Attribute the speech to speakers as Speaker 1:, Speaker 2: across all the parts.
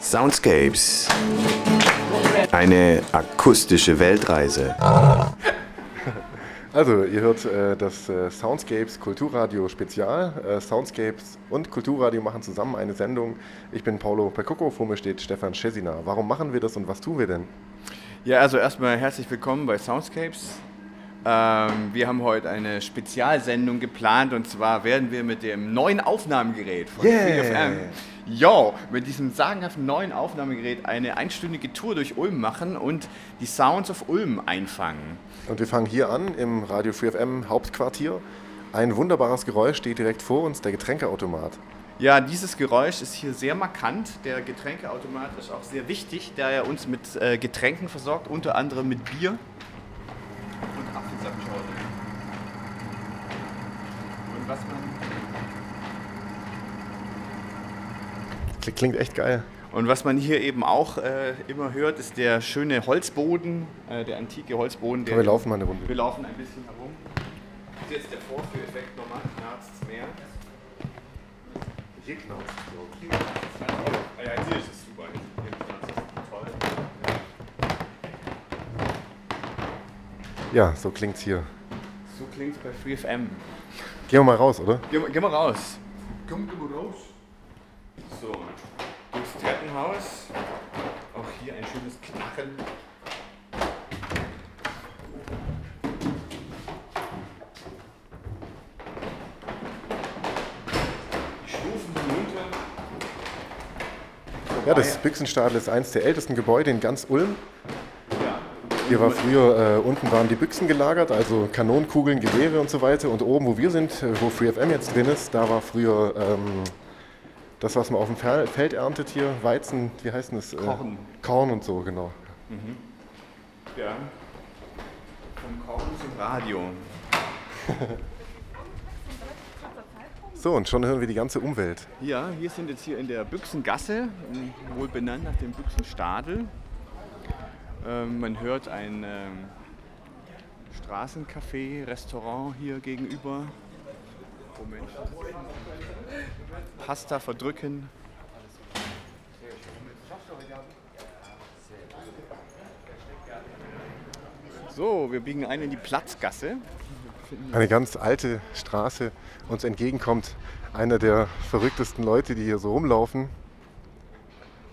Speaker 1: Soundscapes. Eine akustische Weltreise.
Speaker 2: Also, ihr hört äh, das äh, Soundscapes Kulturradio Spezial. Äh, Soundscapes und Kulturradio machen zusammen eine Sendung. Ich bin Paulo Percoco, vor mir steht Stefan Schesina. Warum machen wir das und was tun wir denn?
Speaker 3: Ja, also erstmal herzlich willkommen bei Soundscapes. Ähm, wir haben heute eine Spezialsendung geplant und zwar werden wir mit dem neuen Aufnahmegerät von
Speaker 2: Yeah.
Speaker 3: 3FM, yo, mit diesem sagenhaften neuen Aufnahmegerät eine einstündige Tour durch Ulm machen und die Sounds of Ulm einfangen.
Speaker 2: Und wir fangen hier an im Radio Free FM Hauptquartier. Ein wunderbares Geräusch steht direkt vor uns, der Getränkeautomat.
Speaker 3: Ja, dieses Geräusch ist hier sehr markant. Der Getränkeautomat ist auch sehr wichtig, da er uns mit äh, Getränken versorgt, unter anderem mit Bier und Apfelsaftschorle. Und was man
Speaker 2: Klingt- Klingt echt geil.
Speaker 3: Und was man hier eben auch äh, immer hört, ist der schöne Holzboden, äh, der antike Holzboden. Der
Speaker 2: wir laufen mal eine Runde.
Speaker 3: Wir laufen ein bisschen herum. Das ist jetzt der Vorführeffekt nochmal, knarzt mehr.
Speaker 2: Hier knarzt
Speaker 3: Ah ja, hier ist es super. Hier knarzt es toll.
Speaker 2: Ja, so klingt's hier.
Speaker 3: So klingt es bei FreeFM.
Speaker 2: Gehen wir mal raus, oder?
Speaker 3: Geh, mal- geh mal raus. Komm, geh mal raus. So, durchs Treppenhaus. Auch hier ein schönes Knarren. Die Stufen hinunter.
Speaker 2: Ja, das Büchsenstadel ist eines der ältesten Gebäude in ganz Ulm. Hier war früher, äh, unten waren die Büchsen gelagert, also Kanonenkugeln, Gewehre und so weiter. Und oben, wo wir sind, äh, wo FreeFM jetzt drin ist, da war früher ähm, das, was man auf dem Fel- Feld erntet hier, Weizen, wie heißt denn das? Äh,
Speaker 3: Korn.
Speaker 2: Korn und so, genau.
Speaker 3: Ja. Vom Korn zum Radio.
Speaker 2: So, und schon hören wir die ganze Umwelt.
Speaker 3: Ja, wir sind jetzt hier in der Büchsengasse, wohl benannt nach dem Büchsenstadel. Ähm, man hört ein ähm, Straßencafé, Restaurant hier gegenüber, wo Menschen Pasta verdrücken. So, wir biegen ein in die Platzgasse.
Speaker 2: Eine ganz alte Straße. Uns entgegenkommt einer der verrücktesten Leute, die hier so rumlaufen.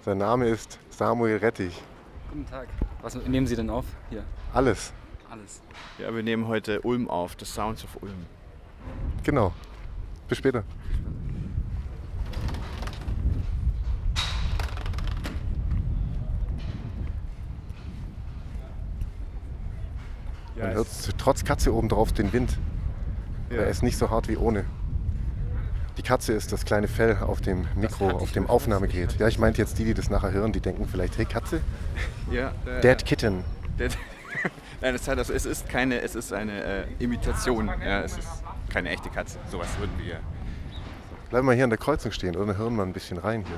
Speaker 2: Sein Name ist Samuel Rettich.
Speaker 4: Guten Tag. Was nehmen Sie denn auf? Hier,
Speaker 2: Alles.
Speaker 4: alles.
Speaker 3: Ja, wir nehmen heute Ulm auf, The Sounds of Ulm.
Speaker 2: Genau. Bis später. Man hört trotz Katze oben drauf den Wind. Er ist nicht so hart wie ohne. Die Katze ist das kleine Fell auf dem Mikro, auf dem Aufnahmegerät. Ja, ich meinte jetzt die, die das nachher hören, die denken vielleicht, hey Katze?
Speaker 3: Ja, äh,
Speaker 2: Dead Kitten.
Speaker 3: Der- Nein, das heißt, also, es ist keine, es ist eine äh, Imitation. Ja, es ist keine echte Katze. Sowas würden wir.
Speaker 2: Bleiben wir hier an der Kreuzung stehen, oder? Dann hören wir ein bisschen rein hier.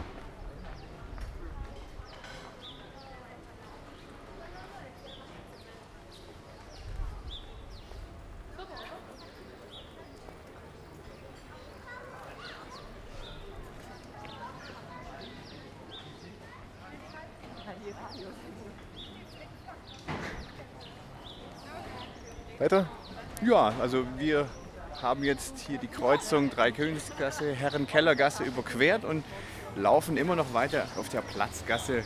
Speaker 2: Weiter?
Speaker 3: Ja, also wir haben jetzt hier die Kreuzung Dreikönigsgasse, Herrenkellergasse überquert und laufen immer noch weiter auf der Platzgasse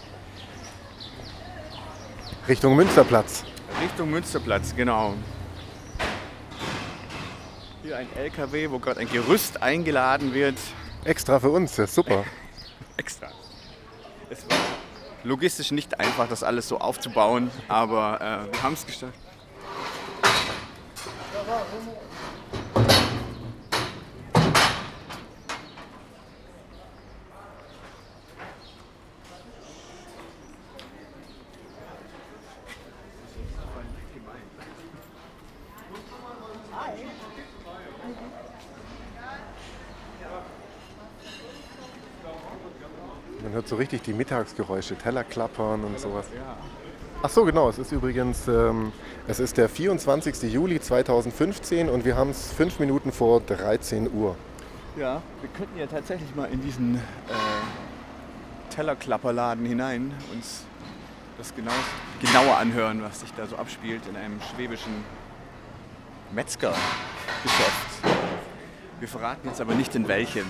Speaker 2: Richtung Münsterplatz.
Speaker 3: Richtung Münsterplatz, genau. Hier ein LKW, wo gerade ein Gerüst eingeladen wird.
Speaker 2: Extra für uns, das ist super.
Speaker 3: Extra. Logistisch nicht einfach, das alles so aufzubauen, aber äh, wir haben es geschafft.
Speaker 2: Richtig die Mittagsgeräusche, Teller klappern und sowas. Ach so, genau. Es ist übrigens, ähm, es ist der 24. Juli 2015 und wir haben es fünf Minuten vor 13 Uhr.
Speaker 3: Ja, wir könnten ja tatsächlich mal in diesen äh, Tellerklapperladen hinein, uns das genau, genauer anhören, was sich da so abspielt in einem schwäbischen Metzgergeschäft. Wir verraten jetzt aber nicht in welchem.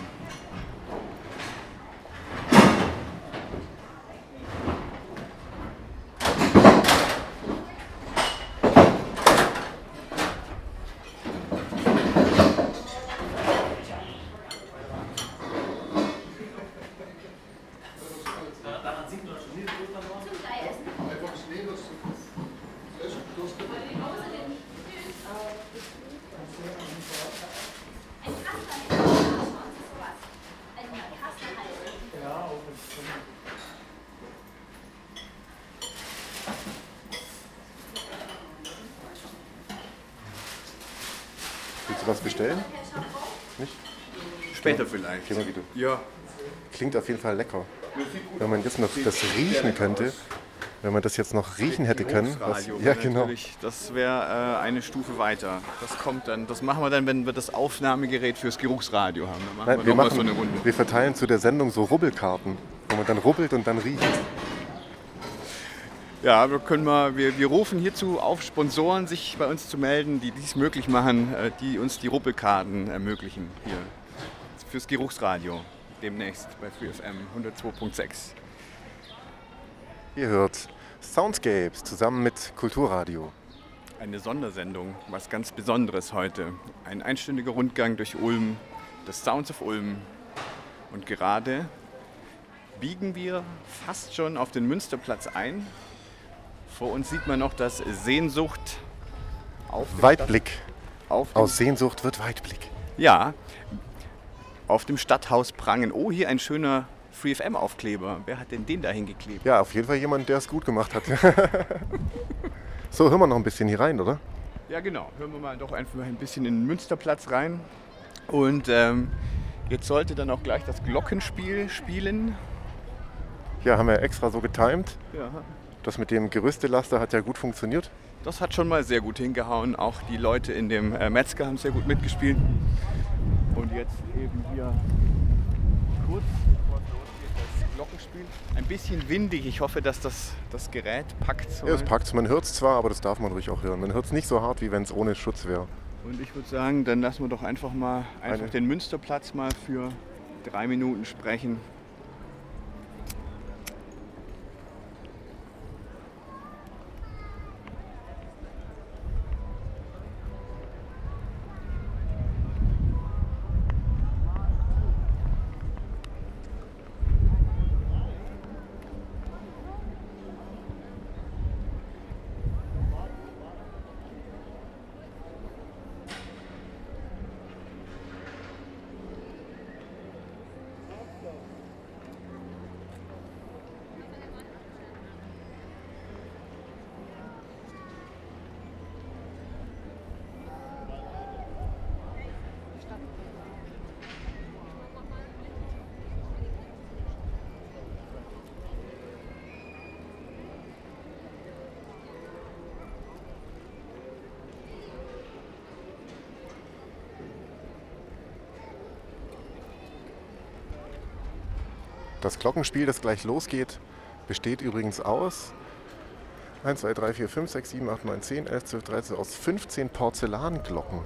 Speaker 2: Was bestellen?
Speaker 3: Später vielleicht.
Speaker 2: Mal wieder.
Speaker 3: Ja.
Speaker 2: Klingt auf jeden Fall lecker. Wenn man jetzt noch das riechen könnte, wenn man das jetzt noch riechen hätte können. Was, ja, genau.
Speaker 3: Das wäre äh, eine Stufe weiter. Das kommt dann. Das machen wir dann, wenn wir das Aufnahmegerät fürs Geruchsradio haben. Machen
Speaker 2: Nein,
Speaker 3: wir,
Speaker 2: wir, machen,
Speaker 3: so eine Runde.
Speaker 2: wir verteilen zu der Sendung so Rubbelkarten, wo man dann rubbelt und dann riecht.
Speaker 3: Ja, wir können mal, wir, wir rufen hierzu auf, Sponsoren sich bei uns zu melden, die dies möglich machen, äh, die uns die Ruppelkarten ermöglichen hier fürs Geruchsradio demnächst bei FreeFM 102.6.
Speaker 2: Ihr hört Soundscapes zusammen mit Kulturradio.
Speaker 3: Eine Sondersendung, was ganz Besonderes heute. Ein einstündiger Rundgang durch Ulm, das Sounds of Ulm. Und gerade biegen wir fast schon auf den Münsterplatz ein. Vor uns sieht man noch das Sehnsucht auf
Speaker 2: Weitblick.
Speaker 3: Auf
Speaker 2: Aus Sehnsucht wird Weitblick.
Speaker 3: Ja, auf dem Stadthaus Prangen. Oh, hier ein schöner FreeFM-Aufkleber. Wer hat denn den da hingeklebt?
Speaker 2: Ja, auf jeden Fall jemand, der es gut gemacht hat. so, hören wir noch ein bisschen hier rein, oder?
Speaker 3: Ja, genau. Hören wir mal doch einfach ein bisschen in den Münsterplatz rein. Und ähm, jetzt sollte dann auch gleich das Glockenspiel spielen.
Speaker 2: Ja, haben wir extra so getimed.
Speaker 3: Ja.
Speaker 2: Das mit dem Gerüstelaster hat ja gut funktioniert.
Speaker 3: Das hat schon mal sehr gut hingehauen. Auch die Leute in dem äh, Metzger haben sehr gut mitgespielt. Und jetzt eben hier kurz bevor es losgeht, das Glockenspiel. Ein bisschen windig. Ich hoffe, dass das, das Gerät packt.
Speaker 2: Ja, es packt Man hört es zwar, aber das darf man ruhig auch hören. Man hört es nicht so hart, wie wenn es ohne Schutz wäre.
Speaker 3: Und ich würde sagen, dann lassen wir doch einfach mal einfach
Speaker 2: Eine-
Speaker 3: den Münsterplatz mal für drei Minuten sprechen.
Speaker 2: Das Glockenspiel, das gleich losgeht, besteht übrigens aus 1, 2, 3, 4, 5, 6, 7, 8, 9, 10, 11, 12, 13 aus 15 Porzellanglocken.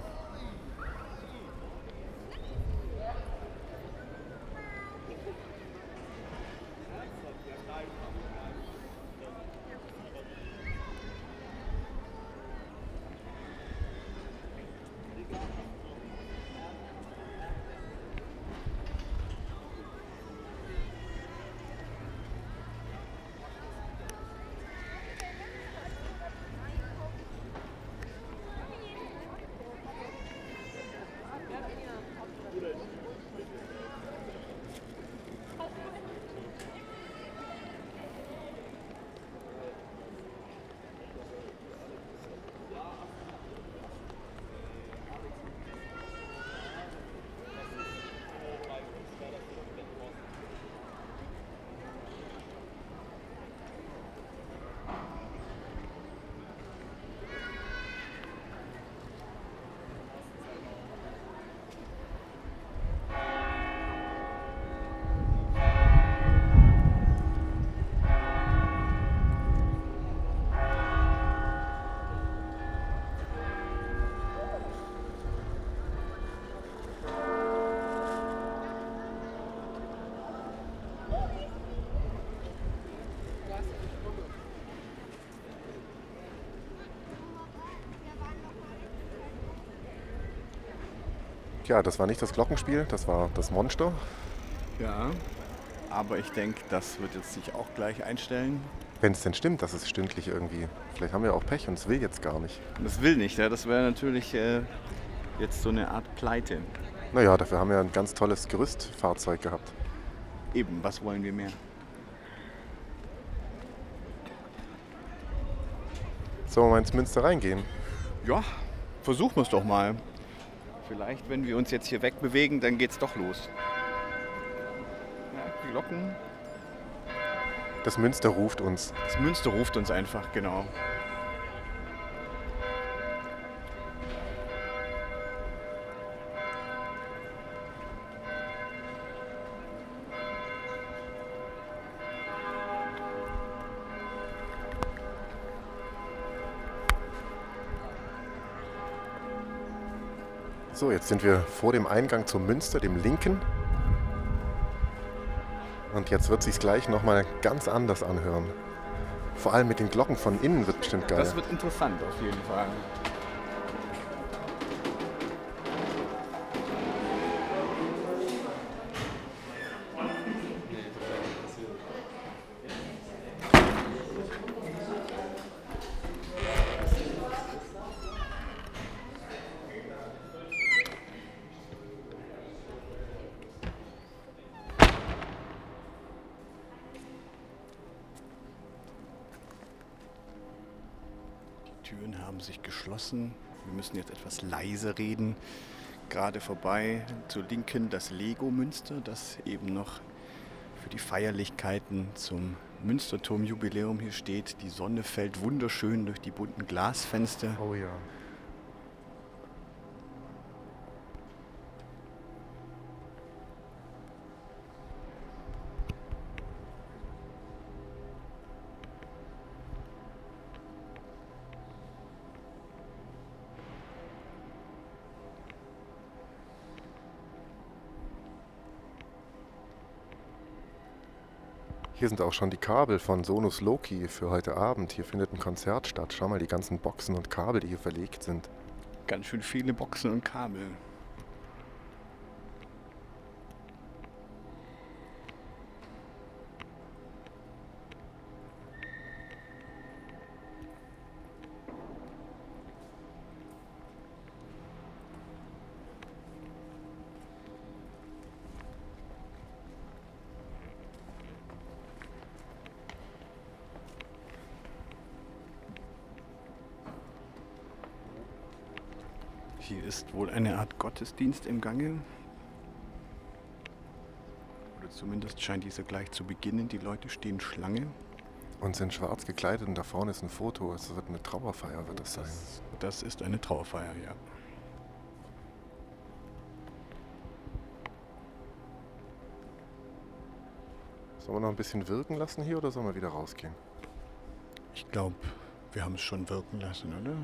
Speaker 2: Ja, das war nicht das Glockenspiel, das war das Monster.
Speaker 3: Ja, aber ich denke, das wird jetzt sich auch gleich einstellen.
Speaker 2: Wenn es denn stimmt, dass es stündlich irgendwie. Vielleicht haben wir auch Pech und es will jetzt gar nicht.
Speaker 3: Das will nicht, ja? das wäre natürlich äh, jetzt so eine Art Pleite.
Speaker 2: Naja, dafür haben wir ein ganz tolles Gerüstfahrzeug gehabt.
Speaker 3: Eben, was wollen wir mehr?
Speaker 2: Sollen wir mal ins Münster reingehen?
Speaker 3: Ja, versuchen wir es doch mal. Vielleicht, wenn wir uns jetzt hier wegbewegen, dann geht's doch los. Ja, Glocken.
Speaker 2: Das Münster ruft uns.
Speaker 3: Das Münster ruft uns einfach, genau.
Speaker 2: So, jetzt sind wir vor dem Eingang zum Münster, dem linken. Und jetzt wird sich gleich nochmal ganz anders anhören. Vor allem mit den Glocken von innen wird bestimmt geil.
Speaker 3: Das wird interessant auf jeden Fall. Etwas leise reden. Gerade vorbei zur Linken das Lego-Münster, das eben noch für die Feierlichkeiten zum Münsterturm-Jubiläum hier steht. Die Sonne fällt wunderschön durch die bunten Glasfenster.
Speaker 2: oh ja. Hier sind auch schon die Kabel von Sonus Loki für heute Abend. Hier findet ein Konzert statt. Schau mal die ganzen Boxen und Kabel, die hier verlegt sind.
Speaker 3: Ganz schön viele Boxen und Kabel. Hier ist wohl eine Art Gottesdienst im Gange. Oder zumindest scheint dieser gleich zu beginnen. Die Leute stehen Schlange.
Speaker 2: Und sind schwarz gekleidet und da vorne ist ein Foto. Es wird eine Trauerfeier, wird das sein.
Speaker 3: Das ist eine Trauerfeier, ja.
Speaker 2: Sollen wir noch ein bisschen wirken lassen hier oder sollen wir wieder rausgehen?
Speaker 3: Ich glaube, wir haben es schon wirken lassen, oder?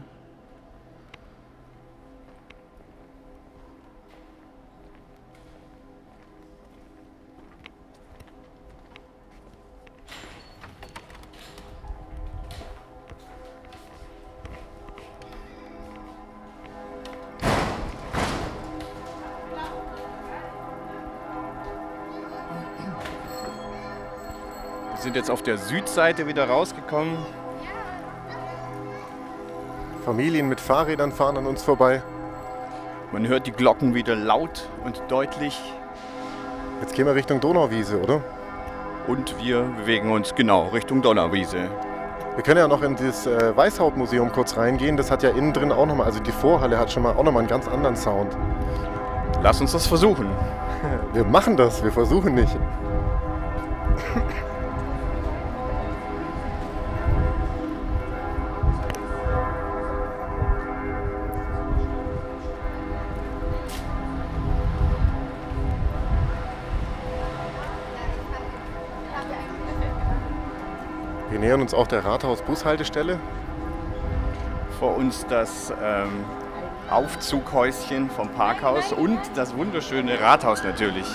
Speaker 3: Jetzt auf der Südseite wieder rausgekommen.
Speaker 2: Familien mit Fahrrädern fahren an uns vorbei.
Speaker 3: Man hört die Glocken wieder laut und deutlich.
Speaker 2: Jetzt gehen wir Richtung Donauwiese, oder?
Speaker 3: Und wir bewegen uns genau Richtung Donnerwiese.
Speaker 2: Wir können ja noch in das äh, Weißhauptmuseum kurz reingehen. Das hat ja innen drin auch nochmal, also die Vorhalle hat schon mal auch nochmal einen ganz anderen Sound.
Speaker 3: Lass uns das versuchen.
Speaker 2: Wir machen das, wir versuchen nicht. Wir nähern uns auch der Rathaus-Bushaltestelle.
Speaker 3: Vor uns das ähm, Aufzughäuschen vom Parkhaus und das wunderschöne Rathaus natürlich.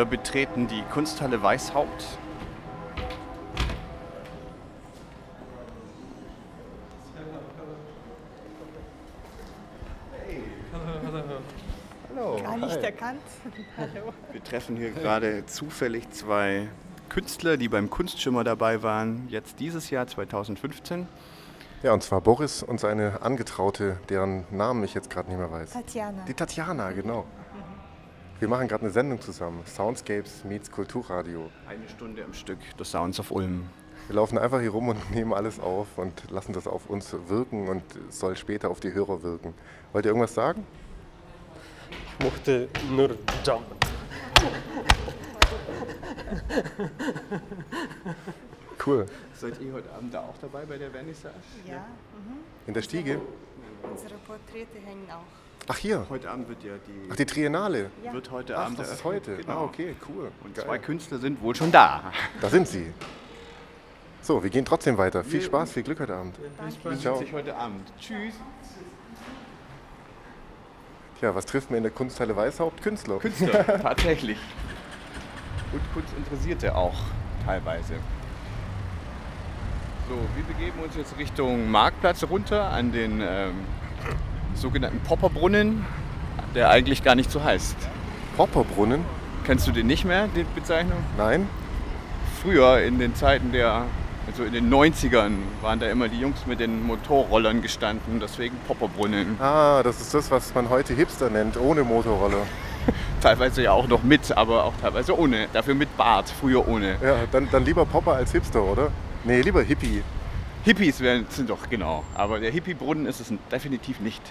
Speaker 3: Wir betreten die Kunsthalle Weißhaupt. Hallo.
Speaker 5: Gar nicht erkannt. Hallo.
Speaker 3: Wir treffen hier gerade zufällig zwei Künstler, die beim Kunstschimmer dabei waren, jetzt dieses Jahr 2015.
Speaker 2: Ja, und zwar Boris und seine Angetraute, deren Namen ich jetzt gerade nicht mehr weiß.
Speaker 5: Tatjana.
Speaker 2: Die Tatjana, genau. Wir machen gerade eine Sendung zusammen. Soundscapes meets Kulturradio.
Speaker 3: Eine Stunde am Stück, The Sounds of Ulm.
Speaker 2: Wir laufen einfach hier rum und nehmen alles auf und lassen das auf uns wirken und soll später auf die Hörer wirken. Wollt ihr irgendwas sagen?
Speaker 6: Ich mochte nur jumpen.
Speaker 2: Cool.
Speaker 3: Seid ihr heute Abend da auch dabei bei der Vernissage?
Speaker 5: Ja, mhm.
Speaker 2: In der Stiege?
Speaker 5: unsere Porträte hängen auch.
Speaker 2: Ach hier.
Speaker 3: Heute Abend wird ja die,
Speaker 2: Ach, die Triennale.
Speaker 5: Ja.
Speaker 3: wird heute
Speaker 2: Ach,
Speaker 3: Abend
Speaker 2: das ist heute.
Speaker 3: Genau.
Speaker 2: Ah, okay, cool.
Speaker 3: Und
Speaker 2: Geil.
Speaker 3: zwei Künstler sind wohl schon da.
Speaker 2: Da sind sie. So, wir gehen trotzdem weiter. Viel Spaß, viel Glück heute Abend.
Speaker 3: Man
Speaker 2: Ciao.
Speaker 3: sich heute Abend. Tschüss.
Speaker 2: Tja, was trifft mir in der Kunsthalle Weißhaupt? Künstler.
Speaker 3: Künstler, tatsächlich. Und Kunstinteressierte auch teilweise. So, wir begeben uns jetzt Richtung Marktplatz runter an den ähm, sogenannten Popperbrunnen, der eigentlich gar nicht so heißt.
Speaker 2: Popperbrunnen?
Speaker 3: Kennst du den nicht mehr, die Bezeichnung?
Speaker 2: Nein?
Speaker 3: Früher in den Zeiten der, also in den 90ern, waren da immer die Jungs mit den Motorrollern gestanden, deswegen Popperbrunnen.
Speaker 2: Ah, das ist das, was man heute Hipster nennt, ohne Motorroller.
Speaker 3: Teilweise ja auch noch mit, aber auch teilweise ohne. Dafür mit Bart, früher ohne.
Speaker 2: Ja, dann, dann lieber Popper als Hipster, oder? Nee, lieber Hippie.
Speaker 3: Hippies werden, sind doch, genau. Aber der Hippie-Brunnen ist es definitiv nicht.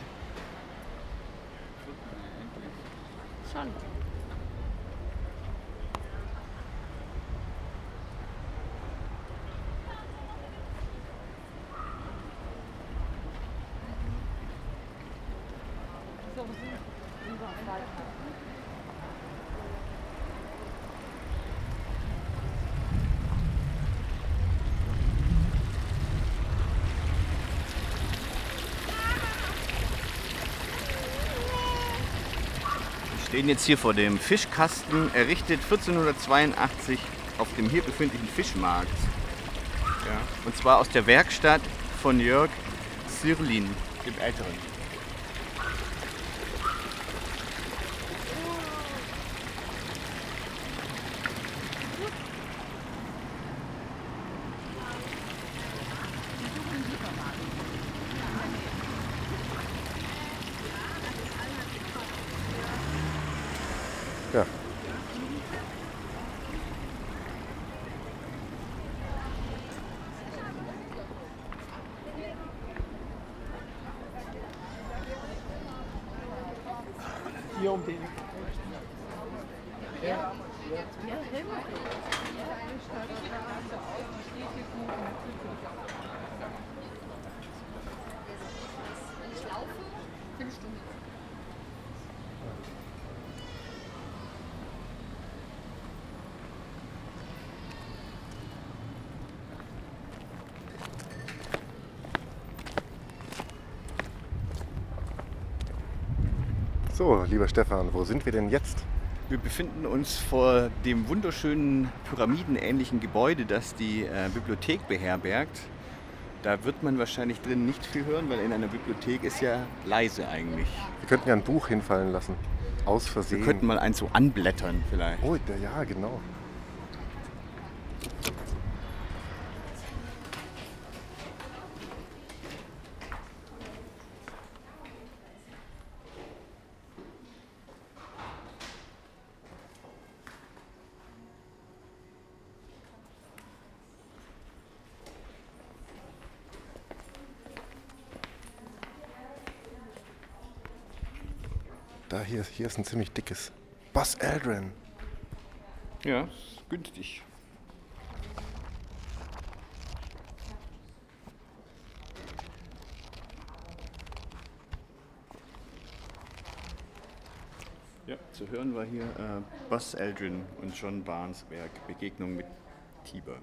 Speaker 3: Wir stehen jetzt hier vor dem Fischkasten, errichtet 1482 auf dem hier befindlichen Fischmarkt. Ja, und zwar aus der Werkstatt von Jörg Sirlin, dem Älteren.
Speaker 2: Ja. So, lieber Stefan, wo sind wir denn jetzt?
Speaker 3: Wir befinden uns vor dem wunderschönen pyramidenähnlichen Gebäude, das die äh, Bibliothek beherbergt. Da wird man wahrscheinlich drin nicht viel hören, weil in einer Bibliothek ist ja leise eigentlich.
Speaker 2: Wir könnten ja ein Buch hinfallen lassen. Aus
Speaker 3: Wir
Speaker 2: Versehen.
Speaker 3: könnten mal eins so anblättern vielleicht.
Speaker 2: Oh, der, ja, genau. Da hier, hier ist ein ziemlich dickes. Buzz Aldrin.
Speaker 3: Ja, ist günstig. Ja, zu hören war hier äh, Buzz Aldrin und John Barnes Werk Begegnung mit Tiber.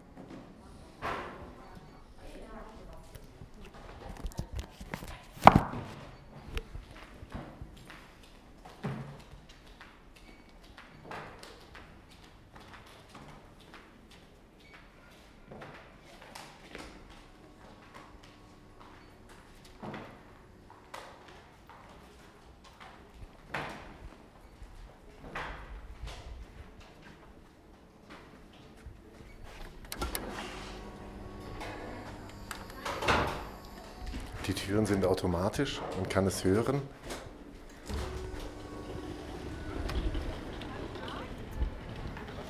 Speaker 2: Die Türen sind automatisch, man kann es hören.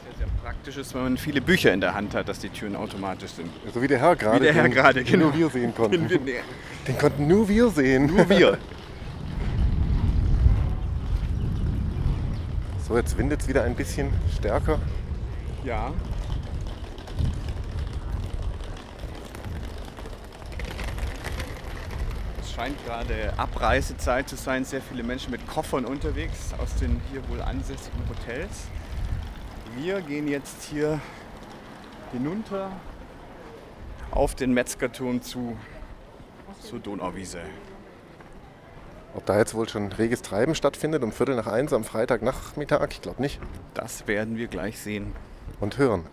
Speaker 3: Sehr, sehr praktisch ist, wenn man viele Bücher in der Hand hat, dass die Türen automatisch sind.
Speaker 2: So wie der Herr gerade.
Speaker 3: Wie der Herr
Speaker 2: den-
Speaker 3: gerade,
Speaker 2: den
Speaker 3: genau.
Speaker 2: Nur wir sehen konnten.
Speaker 3: Den wir-
Speaker 2: Den konnten nur wir sehen.
Speaker 3: Nur wir.
Speaker 2: So, jetzt windet es wieder ein bisschen stärker.
Speaker 3: Ja. Scheint gerade Abreisezeit zu sein. Sehr viele Menschen mit Koffern unterwegs aus den hier wohl ansässigen Hotels. Wir gehen jetzt hier hinunter auf den Metzgerturm zu zur Donauwiese.
Speaker 2: Ob da jetzt wohl schon reges Treiben stattfindet um Viertel nach eins am Freitagnachmittag, ich glaube nicht.
Speaker 3: Das werden wir gleich sehen.
Speaker 2: Und hören.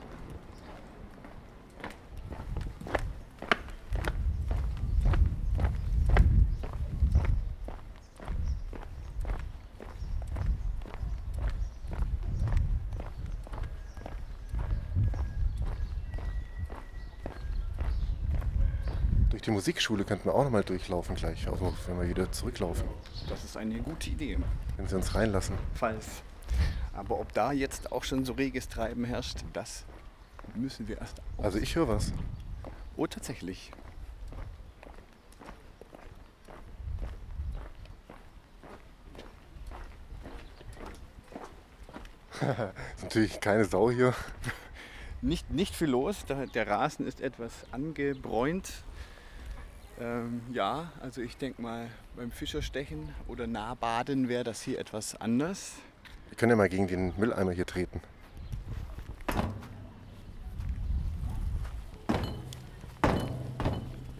Speaker 2: Durch die Musikschule könnten wir auch nochmal durchlaufen gleich, also wenn wir wieder zurücklaufen,
Speaker 3: Das ist eine gute Idee.
Speaker 2: wenn sie uns reinlassen.
Speaker 3: Falls. Aber ob da jetzt auch schon so reges Treiben herrscht, das müssen wir erst aus.
Speaker 2: Also ich höre was.
Speaker 3: Oh, tatsächlich.
Speaker 2: Ist natürlich keine Sau hier.
Speaker 3: Nicht, nicht viel los. Der, der Rasen ist etwas angebräunt. Ähm, ja, also ich denke mal, beim Fischerstechen oder Nahbaden wäre das hier etwas anders.
Speaker 2: Wir können ja mal gegen den Mülleimer hier treten.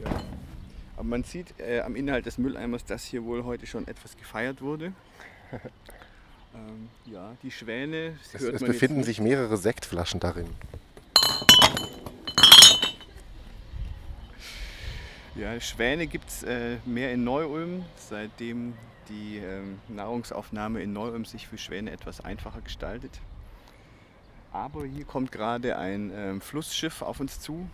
Speaker 3: Ja. Aber man sieht äh, am Inhalt des Mülleimers, dass hier wohl heute schon etwas gefeiert wurde. ähm, ja, die Schwäne
Speaker 2: Es, es befinden sich mehrere Sektflaschen darin.
Speaker 3: Ja, Schwäne gibt es äh, mehr in Neu-Ulm, seitdem die ähm, Nahrungsaufnahme in Neu-Ulm sich für Schwäne etwas einfacher gestaltet. Aber hier kommt gerade ein ähm, Flussschiff auf uns zu.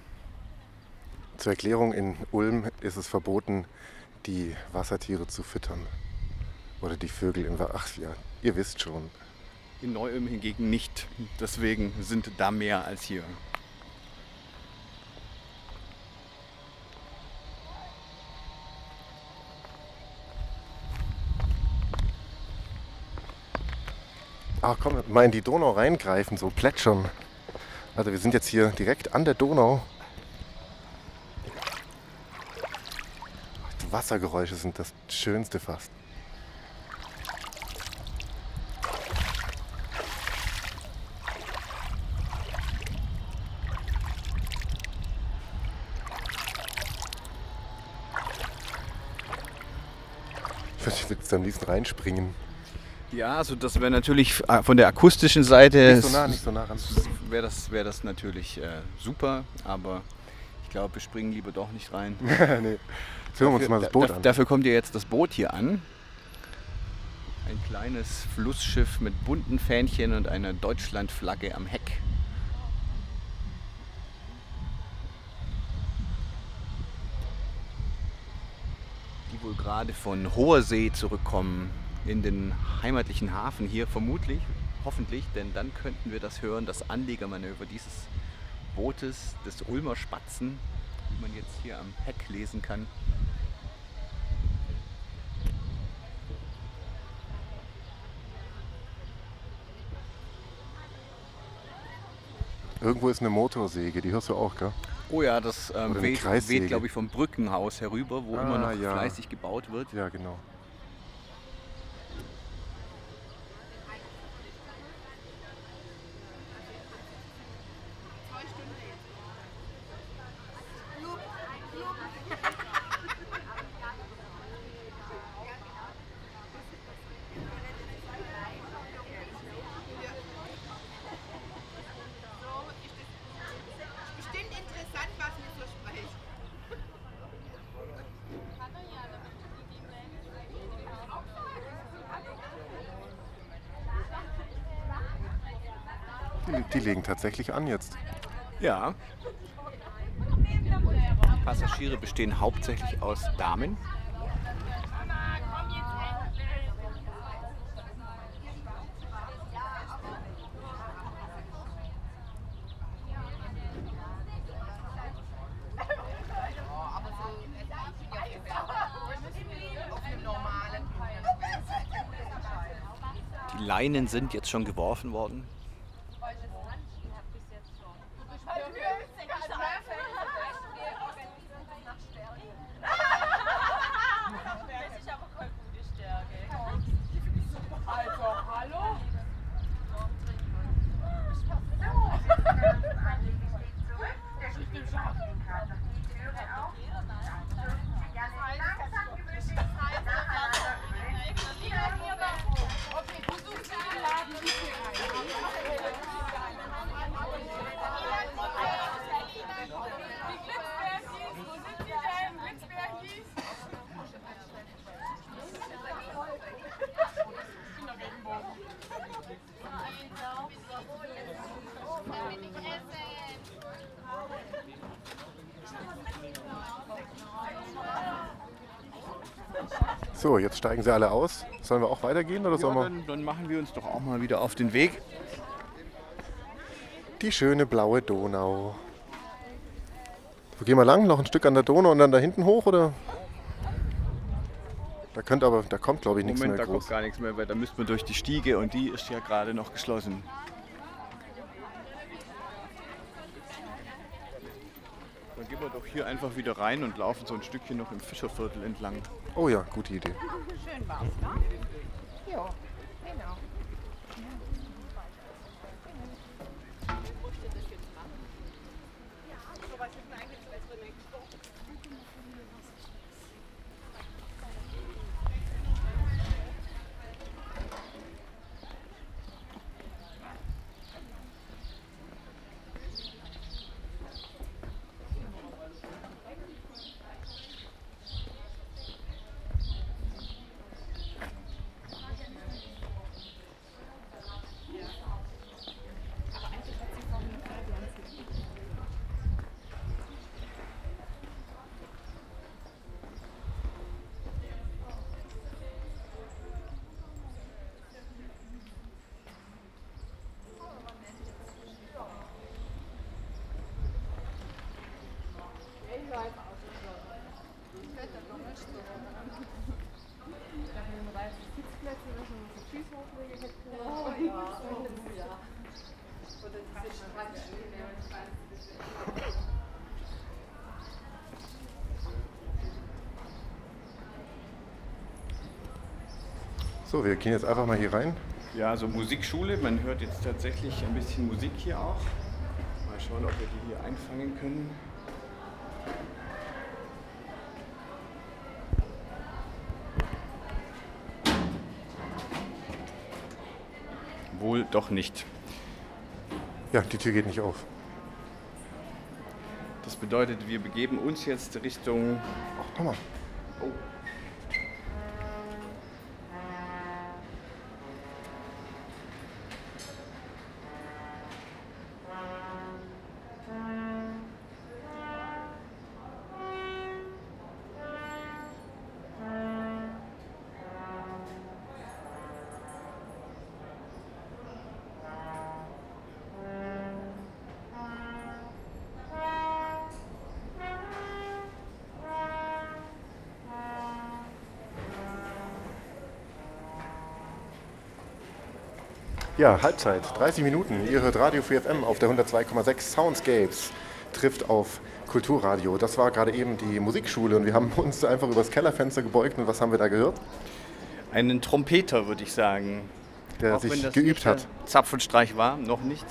Speaker 2: Zur Erklärung, in Ulm ist es verboten, die Wassertiere zu füttern. Oder die Vögel in Wa- Ach ja, ihr wisst schon.
Speaker 3: In Neu-Ulm hingegen nicht. Deswegen sind da mehr als hier.
Speaker 2: Ach komm, mal in die Donau reingreifen, so plätschern. Also wir sind jetzt hier direkt an der Donau. Die Wassergeräusche sind das Schönste fast. Ich würde jetzt am liebsten reinspringen.
Speaker 3: Ja, also das wäre natürlich äh, von der akustischen Seite
Speaker 2: Nicht so nah, nicht so nah
Speaker 3: wäre das, wär das natürlich äh, super, aber ich glaube, wir springen lieber doch nicht rein.
Speaker 2: nee. Jetzt hören wir uns mal das Boot
Speaker 3: da,
Speaker 2: an.
Speaker 3: Dafür kommt ja jetzt das Boot hier an. Ein kleines Flussschiff mit bunten Fähnchen und einer Deutschlandflagge am Heck. Die wohl gerade von hoher See zurückkommen in den heimatlichen Hafen hier vermutlich, hoffentlich, denn dann könnten wir das hören, das Anlegermanöver dieses Bootes des Ulmer Spatzen, wie man jetzt hier am Heck lesen kann.
Speaker 2: Irgendwo ist eine Motorsäge, die hörst du auch, gell?
Speaker 3: Oh ja, das ähm, weht, weht glaube ich, vom Brückenhaus herüber, wo immer
Speaker 2: Ah,
Speaker 3: noch
Speaker 2: ja.
Speaker 3: fleißig gebaut wird.
Speaker 2: Ja, genau. Legen tatsächlich an jetzt.
Speaker 3: Ja. Passagiere bestehen hauptsächlich aus Damen. Die Leinen sind jetzt schon geworfen worden.
Speaker 2: So, jetzt steigen sie alle aus. Sollen wir auch weitergehen oder
Speaker 3: Ja,
Speaker 2: sollen wir?
Speaker 3: dann, dann machen wir uns doch auch mal wieder auf den Weg.
Speaker 2: Die schöne blaue Donau. Wo gehen wir lang? Noch ein Stück an der Donau und dann da hinten hoch oder? Da könnte aber, da kommt glaube ich nichts
Speaker 3: Moment,
Speaker 2: mehr
Speaker 3: da
Speaker 2: groß.
Speaker 3: kommt gar nichts mehr, weil da müssten wir durch die Stiege und die ist ja gerade noch geschlossen. Dann gehen wir doch hier einfach wieder rein und laufen so ein Stückchen noch im Fischerviertel entlang.
Speaker 2: Oh ja, gute Idee.
Speaker 7: Schön war's, ne? Ja, genau.
Speaker 2: So, wir gehen jetzt einfach mal hier rein.
Speaker 3: Ja, so Musikschule, man hört jetzt tatsächlich ein bisschen Musik hier auch. Mal schauen, ob wir die hier einfangen können. Wohl doch nicht.
Speaker 2: Ja, die Tür geht nicht auf.
Speaker 3: Das bedeutet, wir begeben uns jetzt Richtung.
Speaker 2: Ach, komm mal.
Speaker 3: Oh.
Speaker 2: Ja, Halbzeit, 30 Minuten. Ihr hört Radio 4FM auf der 102,6 Soundscapes trifft auf Kulturradio. Das war gerade eben die Musikschule und wir haben uns einfach übers Kellerfenster gebeugt und was haben wir da gehört?
Speaker 3: Einen Trompeter, würde ich sagen.
Speaker 2: Der
Speaker 3: Auch wenn
Speaker 2: sich
Speaker 3: das
Speaker 2: geübt hat.
Speaker 3: Zapfenstreich war, noch nicht.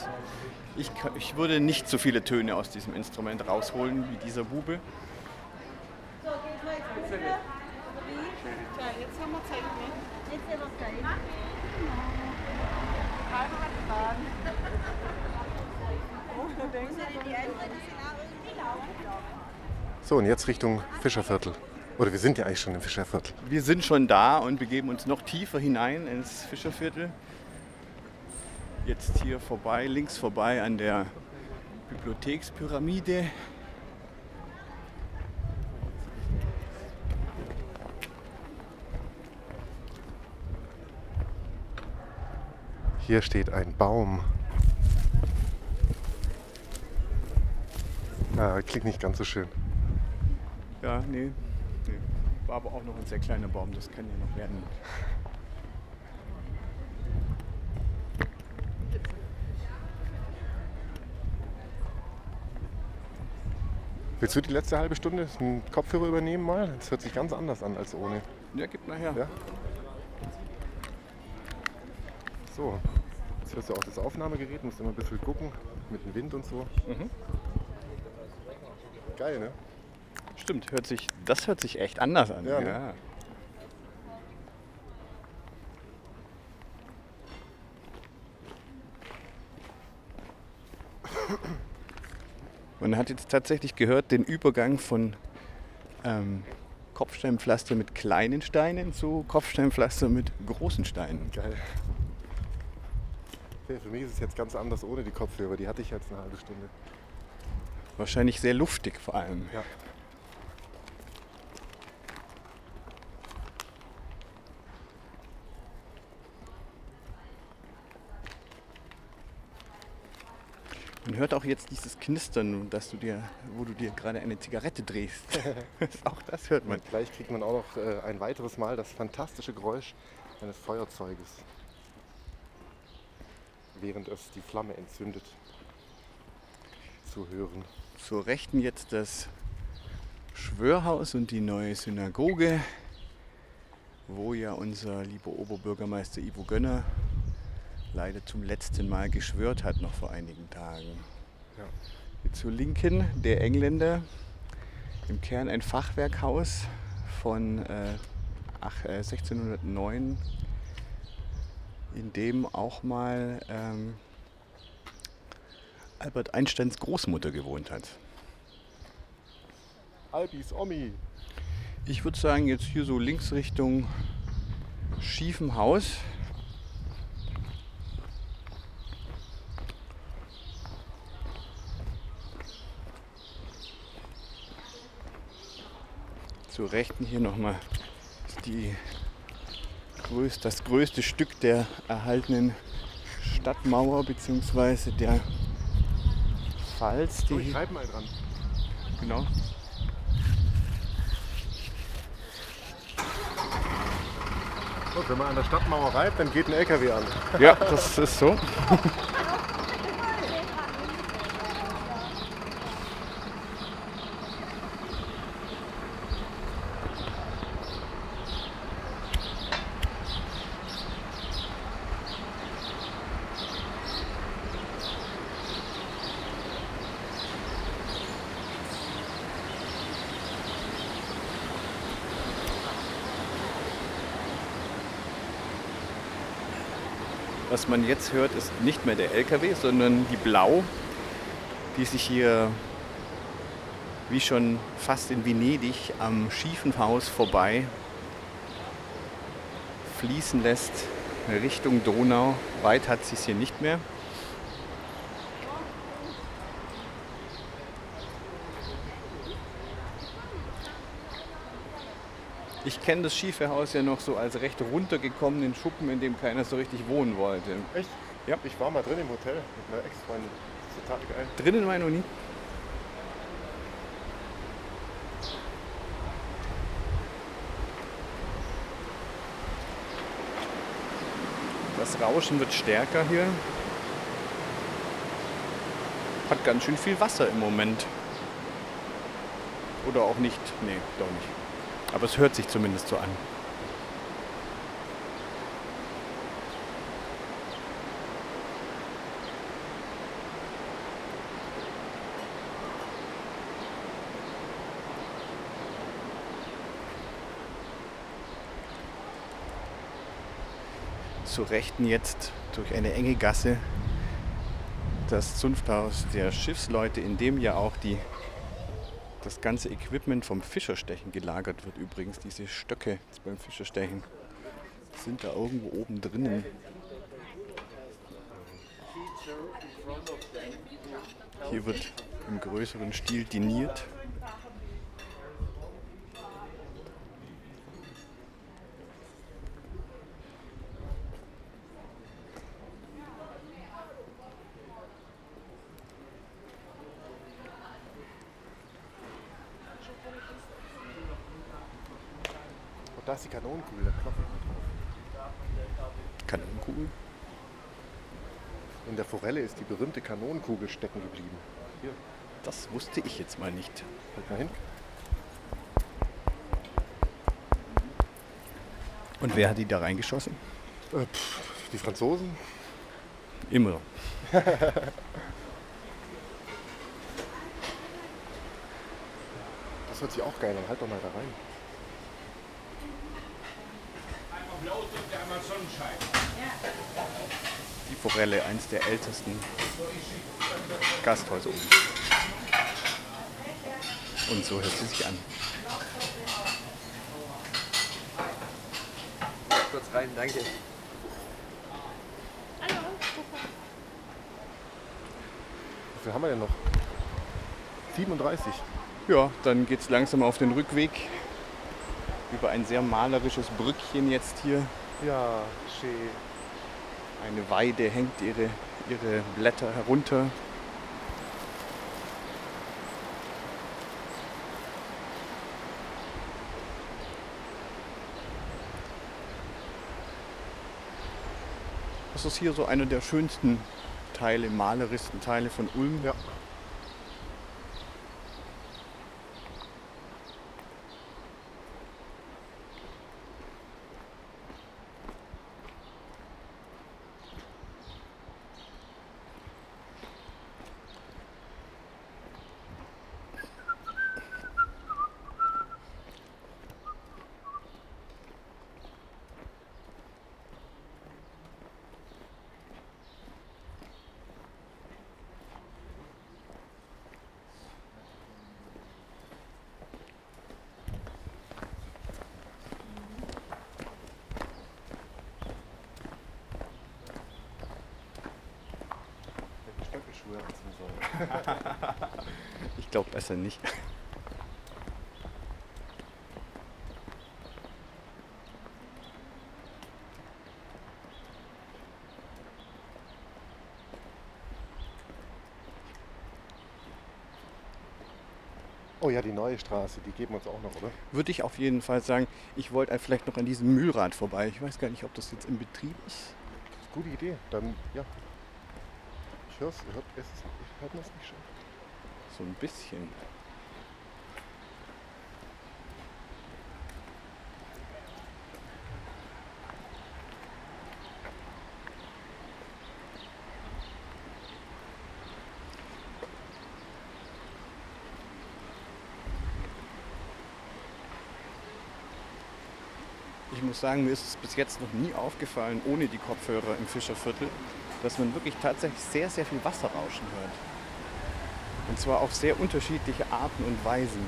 Speaker 3: Ich, ich würde nicht so viele Töne aus diesem Instrument rausholen wie dieser Bube.
Speaker 5: So, geht mal jetzt runter. Jetzt haben wir Zeit, ne? Jetzt haben wir Zeit.
Speaker 2: So, und jetzt Richtung Fischerviertel. Oder wir sind ja eigentlich schon im Fischerviertel.
Speaker 3: Wir sind schon da und begeben uns noch tiefer hinein ins Fischerviertel. Jetzt hier vorbei, links vorbei an der Bibliothekspyramide.
Speaker 2: Hier steht ein Baum. Ah, klingt nicht ganz so schön.
Speaker 3: Ja, nee, nee. War aber auch noch ein sehr kleiner Baum, das kann ja noch werden.
Speaker 2: Willst du die letzte halbe Stunde einen Kopfhörer übernehmen mal? Das hört sich ganz anders an als ohne.
Speaker 3: Ja, gib nachher.
Speaker 2: Ja? So, jetzt hörst du auch das Aufnahmegerät, musst immer ein bisschen gucken mit dem Wind und so.
Speaker 3: Mhm.
Speaker 2: Geil, ne?
Speaker 3: Stimmt, hört sich, das hört sich echt anders an.
Speaker 2: Ja, ne?
Speaker 3: Man hat jetzt tatsächlich gehört, den Übergang von ähm, Kopfsteinpflaster mit kleinen Steinen zu Kopfsteinpflaster mit großen Steinen.
Speaker 2: Geil. Okay, für mich ist es jetzt ganz anders ohne die Kopfhörer. Die hatte ich jetzt eine halbe Stunde.
Speaker 3: Wahrscheinlich sehr luftig vor allem.
Speaker 2: Ja.
Speaker 3: Man hört auch jetzt dieses Knistern, dass du dir, wo du dir gerade eine Zigarette drehst. auch das hört man.
Speaker 2: Und gleich kriegt man auch noch äh, ein weiteres Mal das fantastische Geräusch eines Feuerzeuges, während es die Flamme entzündet, zu hören.
Speaker 3: Zur Rechten jetzt das Schwörhaus und die neue Synagoge, wo ja unser lieber Oberbürgermeister Ivo Gönner leider zum letzten Mal geschwört hat, noch vor einigen Tagen.
Speaker 2: Ja.
Speaker 3: Zur Linken der Engländer, im Kern ein Fachwerkhaus von ach, äh, 1609, in dem auch mal ähm, Albert Einsteins Großmutter gewohnt hat.
Speaker 2: Albis Omi.
Speaker 3: Ich würde sagen, jetzt hier so links Richtung schiefen Haus. Zur Rechten hier nochmal die größ, das größte Stück der erhaltenen Stadtmauer bzw. der Pfalz. Die
Speaker 2: ich reibe mal dran.
Speaker 3: genau.
Speaker 2: Und wenn man an der Stadtmauer reibt, dann geht ein LKW an.
Speaker 3: Ja, das ist so. Was man jetzt hört, ist nicht mehr der LKW, sondern die Blau, die sich hier wie schon fast in Venedig am schiefen Haus vorbei fließen lässt Richtung Donau. Weit hat sie es hier nicht mehr. Ich kenne das schiefe Haus ja noch so als recht runtergekommenen Schuppen, in dem keiner so richtig wohnen wollte.
Speaker 2: Echt?
Speaker 3: Ja.
Speaker 2: Ich war mal drin im Hotel mit einer Ex-Freundin. Total geil.
Speaker 3: Drinnen war ich noch nie. Das Rauschen wird stärker hier. Hat ganz schön viel Wasser im Moment. Oder auch nicht. Nee, doch nicht. Aber es hört sich zumindest so an. Zur Rechten jetzt durch eine enge Gasse das Zunfthaus der Schiffsleute, in dem ja auch die, das ganze Equipment vom Fischerstechen gelagert wird. Übrigens, diese Stöcke beim Fischerstechen sind da irgendwo oben drinnen. Hier wird im größeren Stil diniert.
Speaker 2: Da ist die Kanonenkugel, da klopfe ich mal drauf.
Speaker 3: Kanonenkugel.
Speaker 2: In der Forelle ist die berühmte Kanonenkugel stecken geblieben. Hier,
Speaker 3: Das wusste ich jetzt mal nicht.
Speaker 2: halt mal hin.
Speaker 3: Und wer hat die da reingeschossen?
Speaker 2: Äh, pff, die Franzosen?
Speaker 3: Immer.
Speaker 2: Das hört sich auch geil an. Halt doch mal da rein.
Speaker 3: Forelle, eins der ältesten Gasthäuser oben. Und so hört sie sich an.
Speaker 4: Kurz rein, danke.
Speaker 2: Wie viel haben wir denn noch? 37.
Speaker 3: Ja, dann geht es langsam auf den Rückweg. Über ein sehr malerisches Brückchen jetzt hier.
Speaker 2: Ja, schön.
Speaker 3: Eine Weide hängt ihre, ihre Blätter herunter. Das ist hier so einer der schönsten Teile, malerischsten Teile von Ulm.
Speaker 2: Ja. Hätte Stöckelschuhe anziehen sollen.
Speaker 3: Ich besser nicht.
Speaker 2: Oh ja, die neue Straße, die geben uns auch noch, oder?
Speaker 3: Würde ich auf jeden Fall sagen, ich wollte vielleicht noch an diesem Mühlrad vorbei. Ich weiß gar nicht, ob das jetzt in Betrieb ist.
Speaker 2: Das ist eine gute Idee. Dann, ja. Ich hör's, hört, es, hört man es nicht schon?
Speaker 3: So ein bisschen. Ich muss sagen, mir ist es bis jetzt noch nie aufgefallen, ohne die Kopfhörer im Fischerviertel, dass man wirklich tatsächlich sehr, sehr viel Wasserrauschen hört. Und zwar auf sehr unterschiedliche Arten und Weisen.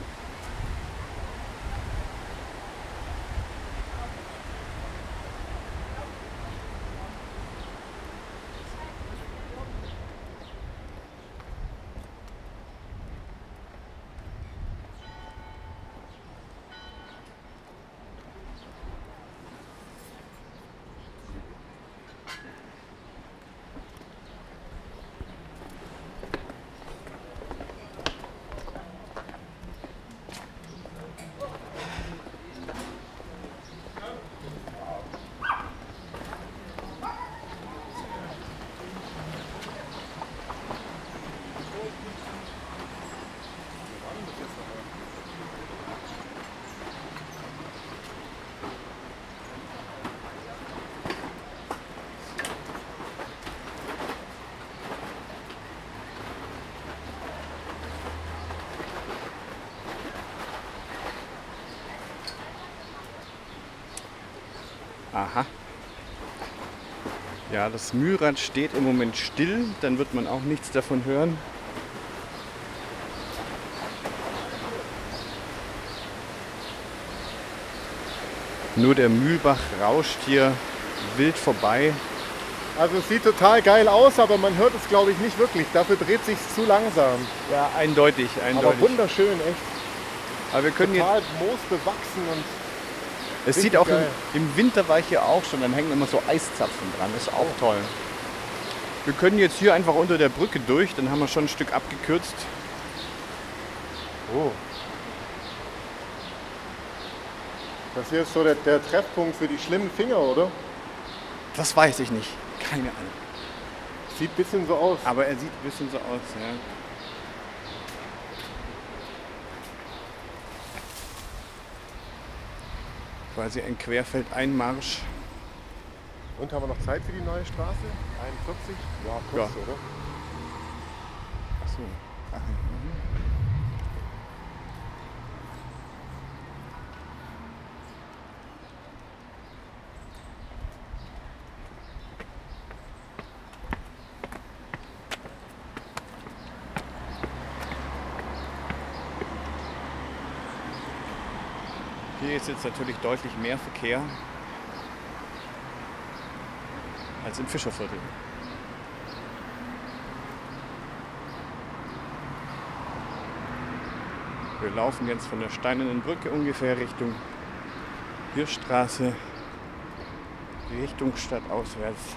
Speaker 3: Aha. Ja, das Mühlrad steht im Moment still, dann wird man auch nichts davon hören. Nur der Mühlbach rauscht hier wild vorbei.
Speaker 2: Also es sieht total geil aus, aber man hört es glaube ich nicht wirklich. Dafür dreht sich zu langsam.
Speaker 3: Ja, eindeutig, eindeutig.
Speaker 2: Aber wunderschön, echt.
Speaker 3: Aber wir können jetzt,
Speaker 2: Total moosbewachsen und
Speaker 3: es
Speaker 2: richtig
Speaker 3: sieht auch im, im Winter war ich hier auch schon, dann hängen immer so Eiszapfen dran, das ist auch toll. Wir können jetzt hier einfach unter der Brücke durch, dann haben wir schon ein Stück abgekürzt.
Speaker 2: oh. Das hier ist so der, der Treffpunkt für die schlimmen Finger, oder?
Speaker 3: Das weiß ich nicht. Keine Ahnung.
Speaker 2: Sieht ein bisschen so aus.
Speaker 3: Aber er sieht ein bisschen so aus, ja. Quasi ein Querfeldeinmarsch.
Speaker 2: Und haben wir noch Zeit für die neue Straße? 41? Ja, kurz,
Speaker 3: Ja.
Speaker 2: oder?
Speaker 3: Achso. Ach, mhm. Hier ist jetzt natürlich deutlich mehr Verkehr als im Fischerviertel. Wir laufen jetzt von der Steinernen Brücke ungefähr Richtung Hirschstraße, Richtung Stadt auswärts.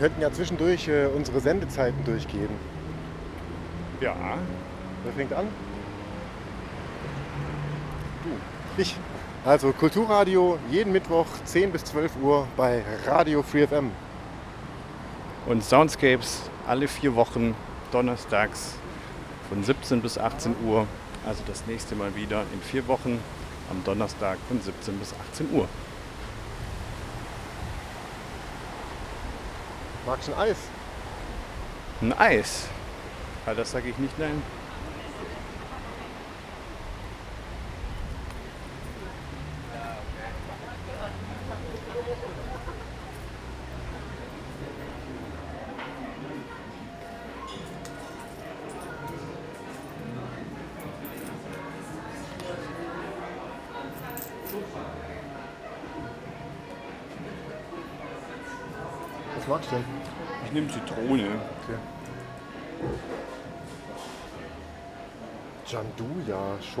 Speaker 2: Könnten ja zwischendurch äh, unsere Sendezeiten durchgeben.
Speaker 3: Ja,
Speaker 2: Wer fängt an? Du. Ich. Also Kulturradio jeden Mittwoch 10 bis 12 Uhr bei Radio Free FM.
Speaker 3: und Soundscapes alle vier Wochen donnerstags von 17 bis 18 Uhr. Also das nächste Mal wieder in vier Wochen am Donnerstag von 17 bis 18 Uhr.
Speaker 2: Magst du ein Eis?
Speaker 3: Ein Eis. Ja, das sage ich nicht nein.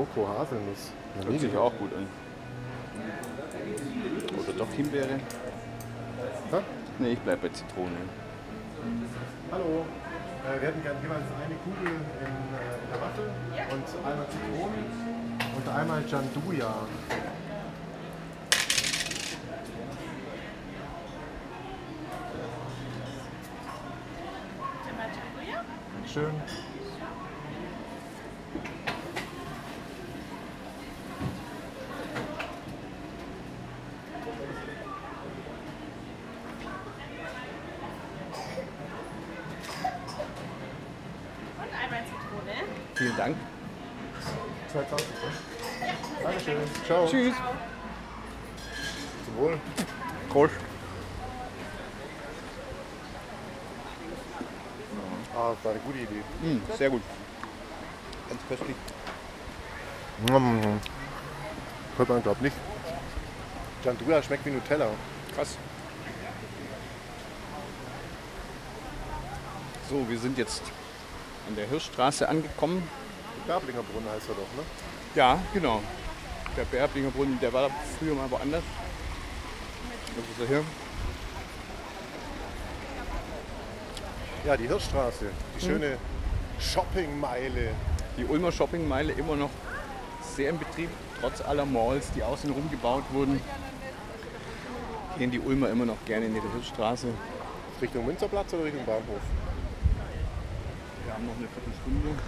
Speaker 2: Schoko, Haselnuss. Ja,
Speaker 3: Hört sich auch gut an. Oder doch Himbeere? Nee, ich bleib bei Zitrone.
Speaker 2: Hallo. Äh, wir hätten gerne jeweils eine Kugel in, äh, in der Waffel und einmal Zitrone und einmal Janduja. Schön.
Speaker 5: Und einmal Zitrone.
Speaker 3: Vielen Dank.
Speaker 2: 220. Ne? Dankeschön. Ciao.
Speaker 3: Tschüss.
Speaker 2: Zum Wohl.
Speaker 3: Prost.
Speaker 2: Ah, das war eine gute Idee.
Speaker 3: Mm, sehr gut. Ganz köstlich.
Speaker 2: Mm. Hört man, glaubt nicht. Janduja schmeckt wie Nutella.
Speaker 3: Krass. So, wir sind jetzt an der Hirschstraße angekommen.
Speaker 2: Berblinger Brunnen heißt er doch, ne?
Speaker 3: Ja, genau. Der Bärblinger Brunnen, der war früher mal woanders. Das ist er hier.
Speaker 2: Ja, die Hirschstraße. Die schöne Shoppingmeile.
Speaker 3: Die Ulmer Shoppingmeile immer noch sehr in Betrieb, trotz aller Malls, die außenrum gebaut wurden. Gehen die Ulmer immer noch gerne in ihre Hirschstraße.
Speaker 2: Richtung Münsterplatz oder Richtung Bahnhof?
Speaker 3: Wir haben noch eine Viertelstunde.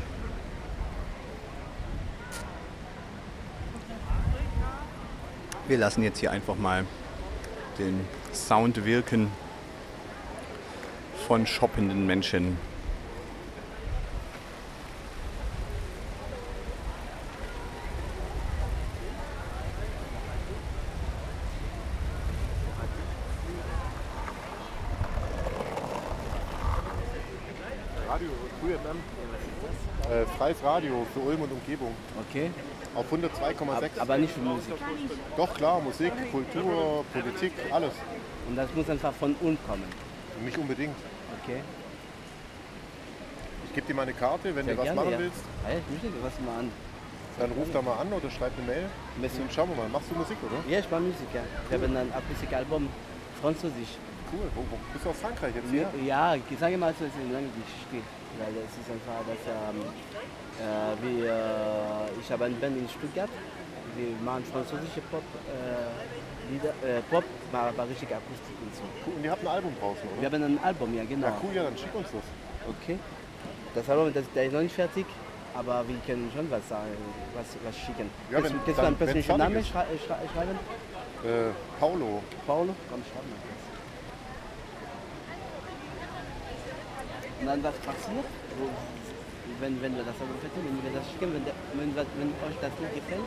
Speaker 3: Wir lassen jetzt hier einfach mal den Sound wirken von shoppenden Menschen.
Speaker 2: Radio Free FM. Äh, freies Radio für Ulm und Umgebung.
Speaker 8: Okay.
Speaker 2: Auf 102,6.
Speaker 8: Aber nicht für Musik.
Speaker 2: Doch klar, Musik, Kultur, Politik, alles.
Speaker 8: Und das muss einfach von Ulm kommen.
Speaker 2: Nicht unbedingt.
Speaker 8: Okay.
Speaker 2: Ich gebe dir mal eine Karte, wenn
Speaker 8: Sehr
Speaker 2: du was
Speaker 8: gerne,
Speaker 2: machen
Speaker 8: ja.
Speaker 2: willst.
Speaker 8: Ja, ich möchte dir was mal an.
Speaker 2: Dann ruf da mal an oder schreib eine Mail.
Speaker 8: Merci.
Speaker 2: Und schauen wir mal. Machst du Musik, oder?
Speaker 8: Ja, ich mache Musik, ja. Wir haben ein Akustikalbum, Französisch.
Speaker 2: Cool. Wo, wo, bist du aus Frankreich jetzt hier?
Speaker 8: Ja, ich sage mal so, es ist lange Geschichte. Weil es ist einfach, dass ähm, äh, wir, äh, ich habe eine Band in Stuttgart. Wir machen französische Pop, äh, Lieder, äh, Pop, aber richtig Akustik und so.
Speaker 2: Cool. Und ihr habt ein Album draußen, oder?
Speaker 8: Wir haben ein Album, ja genau.
Speaker 2: Ja, cool, ja, dann schick uns das.
Speaker 8: Okay. Das Album, das, der ist noch nicht fertig, aber wir können schon was sagen, was, was schicken.
Speaker 2: Ja,
Speaker 8: kannst du- einen persönlichen Namen schrei schrei schreiben?
Speaker 2: Äh, Paulo.
Speaker 8: Paulo? Komm, schreib mal das. Und dann was passiert, wo, wenn, wenn wir das fertig wenn wir das schicken, wenn, wenn, wenn euch das nicht gefällt?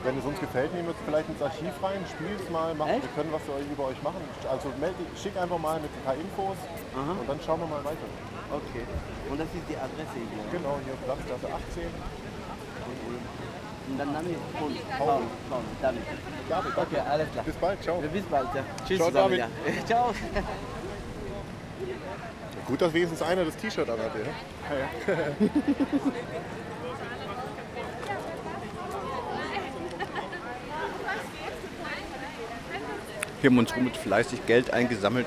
Speaker 2: Wenn es uns gefällt, nehmen wir es vielleicht ins Archiv rein, spiel es mal, machen,
Speaker 8: Echt?
Speaker 2: wir können was über euch machen. Also meld, schick einfach mal mit ein paar Infos
Speaker 8: Aha.
Speaker 2: und dann schauen wir mal weiter.
Speaker 8: Okay. Und das ist die Adresse hier.
Speaker 2: Genau, hier Platzgasse 18.
Speaker 8: Und dann Name Paul. Paul. Paul. David.
Speaker 2: David,
Speaker 8: Okay, alles klar.
Speaker 2: Bis bald, ciao.
Speaker 8: Bis bald. Ja. Tschüss
Speaker 2: Ciao,
Speaker 8: zusammen.
Speaker 2: David.
Speaker 8: Ja. Ciao.
Speaker 2: Gut, dass wenigstens einer das T-Shirt anhatte. Ja?
Speaker 3: Hier haben uns mit fleißig Geld eingesammelt.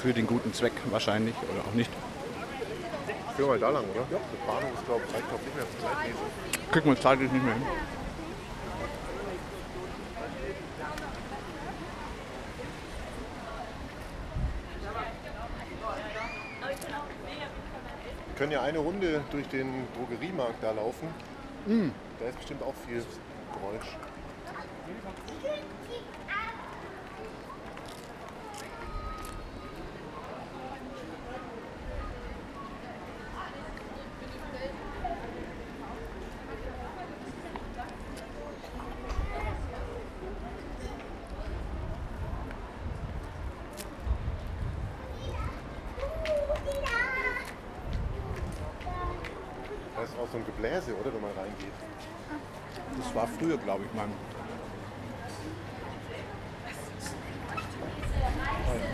Speaker 3: Für den guten Zweck wahrscheinlich oder auch nicht.
Speaker 2: Gehen wir mal da lang, oder? Ja. Der Bahnhof ist, glaube ich, zeigt glaub, nicht mehr zur Zeit.
Speaker 3: Kriegen wir zeitlich nicht mehr hin.
Speaker 2: Können ja eine Runde durch den Drogeriemarkt da laufen. Da ist bestimmt auch viel Geräusch. So ein Gebläse, oder, wenn man reingeht.
Speaker 3: Das war früher, glaube ich, mal.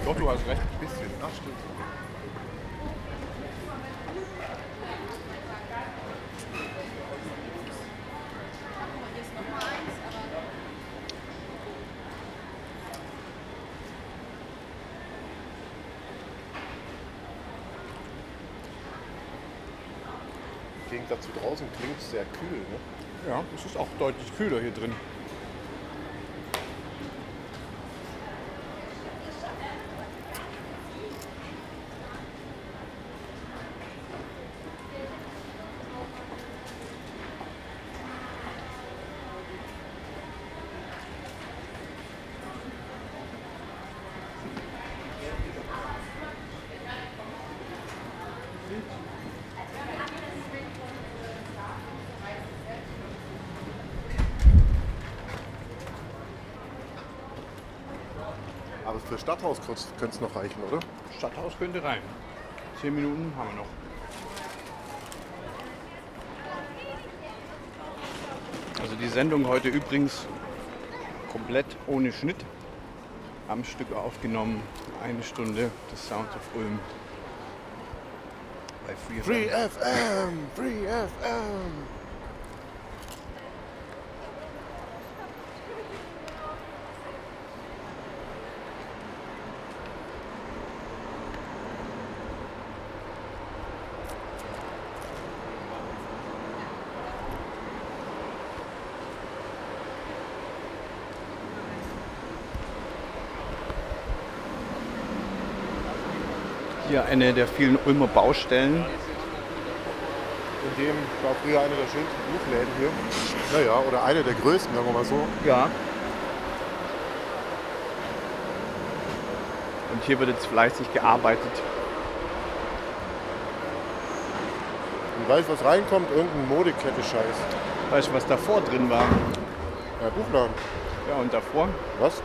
Speaker 3: Doch, du hast recht.
Speaker 2: Ein bisschen. Ach, stimmt. Im Gegensatz zu draußen klingt es sehr kühl. Ne?
Speaker 3: Ja, es ist auch deutlich kühler hier drin.
Speaker 2: Aber für Stadthaus könnte es noch reichen, oder?
Speaker 3: Stadthaus könnte rein. Zehn Minuten haben wir noch. Also die Sendung heute übrigens komplett ohne Schnitt. Am Stück aufgenommen. Eine Stunde des Sounds of Ulm. Bei Free.
Speaker 2: Free FM! Free FM!
Speaker 3: Eine der vielen Ulmer Baustellen.
Speaker 2: In dem war früher einer der schönsten Buchläden hier. Naja, oder einer der größten, sagen wir mal so.
Speaker 3: Ja. Und hier wird jetzt fleißig gearbeitet.
Speaker 2: Und weißt du, was reinkommt? Irgendein Modekette-Scheiß.
Speaker 3: Weißt du, was davor drin war?
Speaker 2: Ja, Buchladen.
Speaker 3: Ja, und davor
Speaker 2: Was?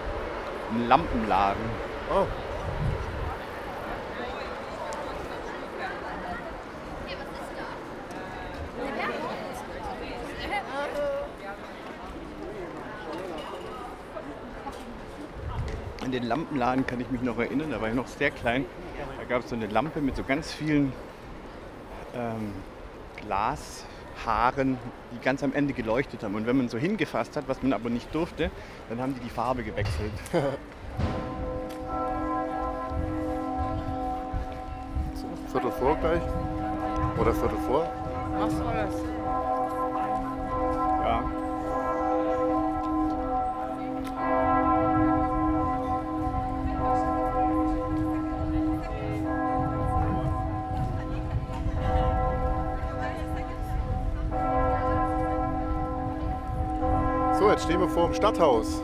Speaker 3: ein Lampenladen.
Speaker 2: Ah.
Speaker 3: An den Lampenladen kann ich mich noch erinnern, da war ich noch sehr klein. Da gab es so eine Lampe mit so ganz vielen ähm, Glashaaren, die ganz am Ende geleuchtet haben. Und wenn man so hingefasst hat, was man aber nicht durfte, dann haben die die Farbe gewechselt.
Speaker 2: Viertel vor gleich? Oder Viertel vor?
Speaker 5: Was soll das?
Speaker 2: Wir vor dem Stadthaus.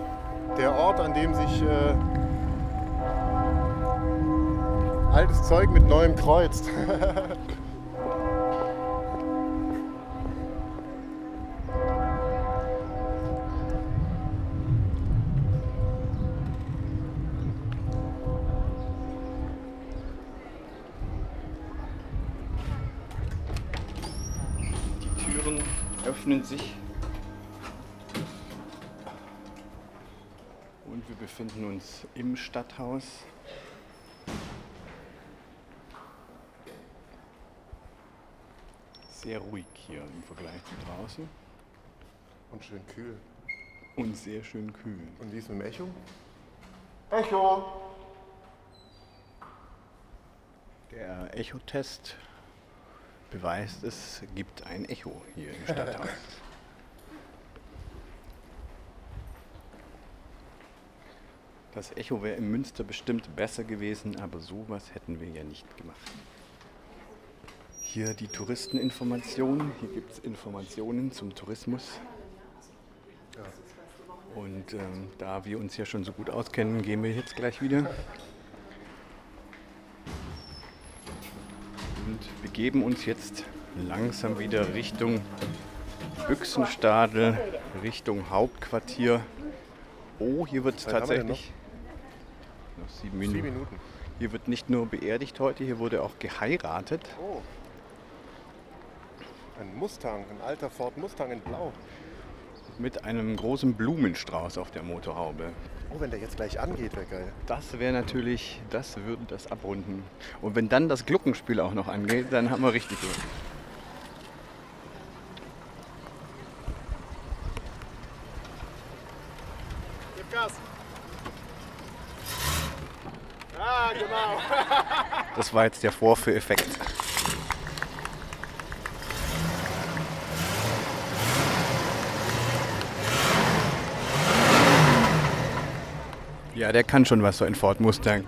Speaker 2: Der Ort, an dem sich äh, altes Zeug mit neuem kreuzt.
Speaker 3: Die Türen öffnen sich. Und wir befinden uns im Stadthaus. Sehr ruhig hier im Vergleich zu draußen
Speaker 2: Und schön kühl.
Speaker 3: und sehr schön kühl.
Speaker 2: Und wie ist mit dem Echo? Echo!
Speaker 3: Der Echotest beweist, es gibt ein Echo hier im Stadthaus. Das Echo wäre in Münster bestimmt besser gewesen, aber sowas hätten wir ja nicht gemacht. Hier die Touristeninformation. Hier gibt es Informationen zum Tourismus. Und ähm, da wir uns ja schon so gut auskennen, gehen wir jetzt gleich wieder. Und begeben uns jetzt langsam wieder Richtung Büchsenstadel, Richtung Hauptquartier. Oh, hier wird es tatsächlich. Noch sieben Minuten.
Speaker 2: Sieben Minuten.
Speaker 3: Hier wird nicht nur beerdigt heute, hier wurde auch geheiratet.
Speaker 2: Oh. Ein Mustang, ein alter Ford Mustang in Blau.
Speaker 3: Mit einem großen Blumenstrauß auf der Motorhaube.
Speaker 2: Oh, wenn der jetzt gleich angeht, wäre geil.
Speaker 3: Das wäre natürlich, das würde das abrunden. Und wenn dann das Glockenspiel auch noch angeht, dann haben wir richtig Glück.
Speaker 2: Gib Gas! Ah, genau.
Speaker 3: Das war jetzt der Vorführeffekt. Ja, der kann schon was, so ein Ford Mustang.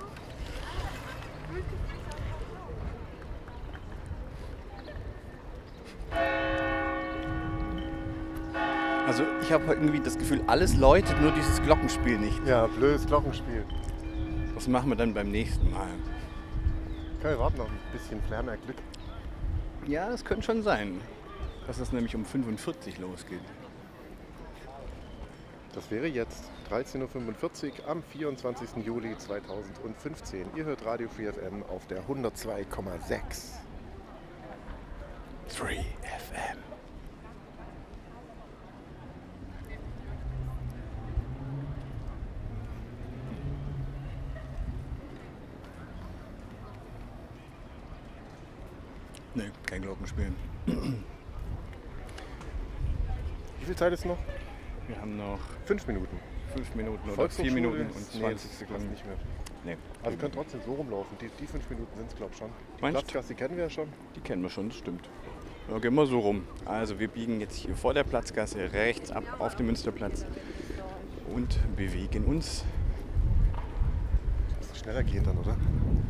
Speaker 3: Also ich habe irgendwie das Gefühl, alles läutet, nur dieses Glockenspiel nicht.
Speaker 2: Ja, blödes Glockenspiel.
Speaker 3: Das machen wir dann beim nächsten Mal.
Speaker 2: Können wir warten noch ein bisschen, vielleicht haben wir Glück.
Speaker 3: Ja, das könnte schon sein, dass es nämlich um 45 losgeht.
Speaker 2: Das wäre jetzt 13.45 Uhr am 24. Juli 2015. Ihr hört Radio Free FM auf der 102,6.
Speaker 3: 3 FM. Nee, Glockenspiel.
Speaker 2: Wie viel Zeit ist noch?
Speaker 3: Wir haben noch
Speaker 2: Fünf Minuten.
Speaker 3: fünf Minuten oder vier Minuten und
Speaker 2: ist-
Speaker 3: 20
Speaker 2: nee, das
Speaker 3: Sekunden.
Speaker 2: nicht mehr.
Speaker 3: Nee.
Speaker 2: Also wir können trotzdem so rumlaufen. Die, die fünf Minuten sind es, glaube ich, schon. Die
Speaker 3: Meinst?
Speaker 2: Platzgasse die kennen wir ja schon.
Speaker 3: Die kennen wir schon, das stimmt. Ja, gehen wir so rum. Also wir biegen jetzt hier vor der Platzgasse rechts ab auf den Münsterplatz und bewegen uns.
Speaker 2: Muss schneller gehen dann, oder?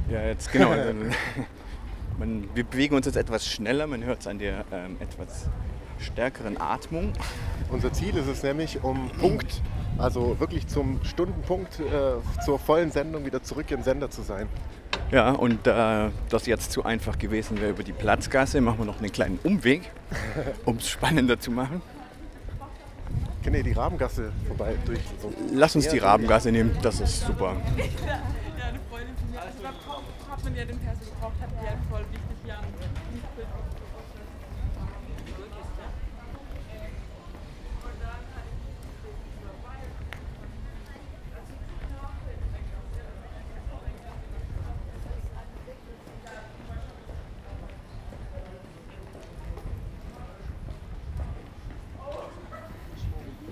Speaker 3: Ja, jetzt genau. man, wir bewegen uns jetzt etwas schneller, man hört es an der ähm, etwas stärkeren Atmung.
Speaker 2: Unser Ziel ist es nämlich, um Punkt, also wirklich zum Stundenpunkt, äh, zur vollen Sendung wieder zurück im Sender zu sein.
Speaker 3: Ja, und da das jetzt zu einfach gewesen wäre über die Platzgasse, machen wir noch einen kleinen Umweg, um es spannender zu machen.
Speaker 2: Können wir die Rabengasse vorbei durch? So
Speaker 3: Lass uns die Rabengasse nehmen, das ist super
Speaker 5: man ja den Perso gebraucht hat, der voll wichtig hier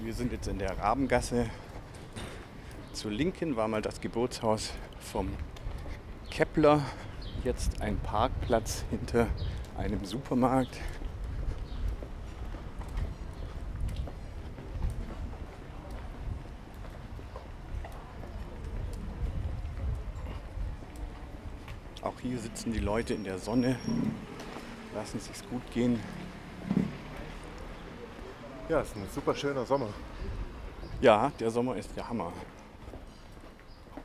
Speaker 5: Wir
Speaker 3: sind jetzt in der Rabengasse. Zur Linken war mal das Geburtshaus vom Kepler. Jetzt ein Parkplatz hinter einem Supermarkt. Auch hier sitzen die Leute in der Sonne, lassen es sich gut gehen.
Speaker 2: Ja, es ist ein super schöner Sommer.
Speaker 3: Ja, der Sommer ist der Hammer.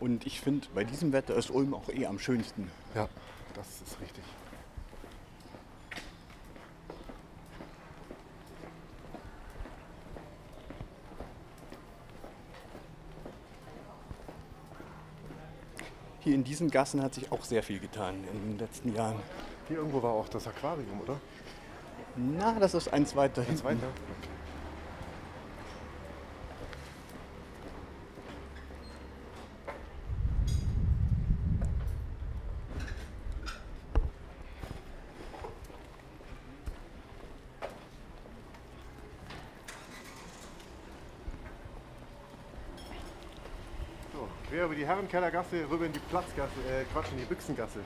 Speaker 3: Und ich finde, bei diesem Wetter ist Ulm auch eh am schönsten.
Speaker 2: Ja, das ist richtig.
Speaker 3: Hier in diesen Gassen hat sich auch sehr viel getan in den letzten Jahren.
Speaker 2: Hier irgendwo war auch das Aquarium, oder?
Speaker 3: Na, das ist eins weiter hinten.
Speaker 2: weiter? So, quer über die Herrenkellergasse, rüber in die Platzgasse, äh, Quatsch, in die Büchsengasse.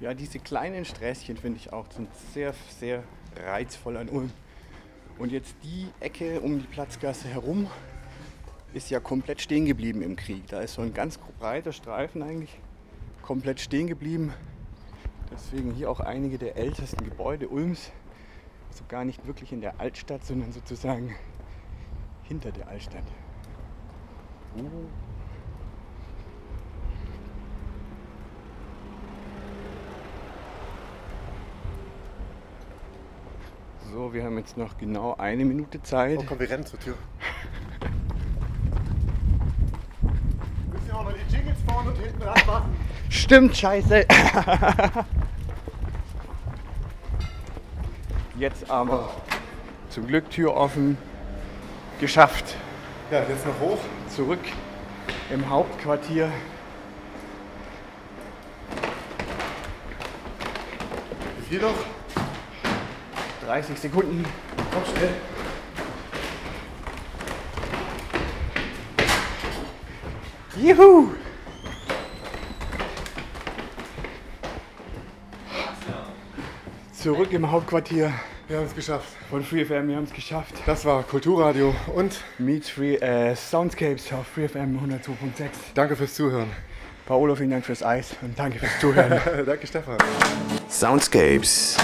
Speaker 3: Ja, diese kleinen Sträßchen finde ich auch sind sehr, sehr reizvoll an Ulm. Und jetzt die Ecke um die Platzgasse herum ist ja komplett stehen geblieben im Krieg. Da ist so ein ganz breiter Streifen eigentlich komplett stehen geblieben. Deswegen hier auch einige der ältesten Gebäude Ulms. So gar nicht wirklich in der Altstadt, sondern sozusagen hinter der Altstadt. Uh. So, wir haben jetzt noch genau eine Minute Zeit.
Speaker 2: Oh komm, wir rennen zur Tür. Müssen ja auch noch die Jingles vorne und hinten dran machen.
Speaker 3: Stimmt, scheiße. Jetzt aber zum Glück Tür offen. Geschafft.
Speaker 2: Ja, jetzt noch hoch.
Speaker 3: Zurück im Hauptquartier.
Speaker 2: Wie viel noch?
Speaker 3: 30 Sekunden.
Speaker 2: Komm schnell.
Speaker 3: Juhu! Zurück im Hauptquartier
Speaker 2: Wir haben es geschafft.
Speaker 3: von FreeFM. Wir haben es geschafft.
Speaker 2: Das war Kulturradio und
Speaker 3: Meets Free äh, Soundscapes auf FreeFM 102.6.
Speaker 2: danke fürs Zuhören.
Speaker 3: Paolo, vielen Dank fürs Eis und danke fürs Zuhören.
Speaker 2: danke Stefan.
Speaker 1: Soundscapes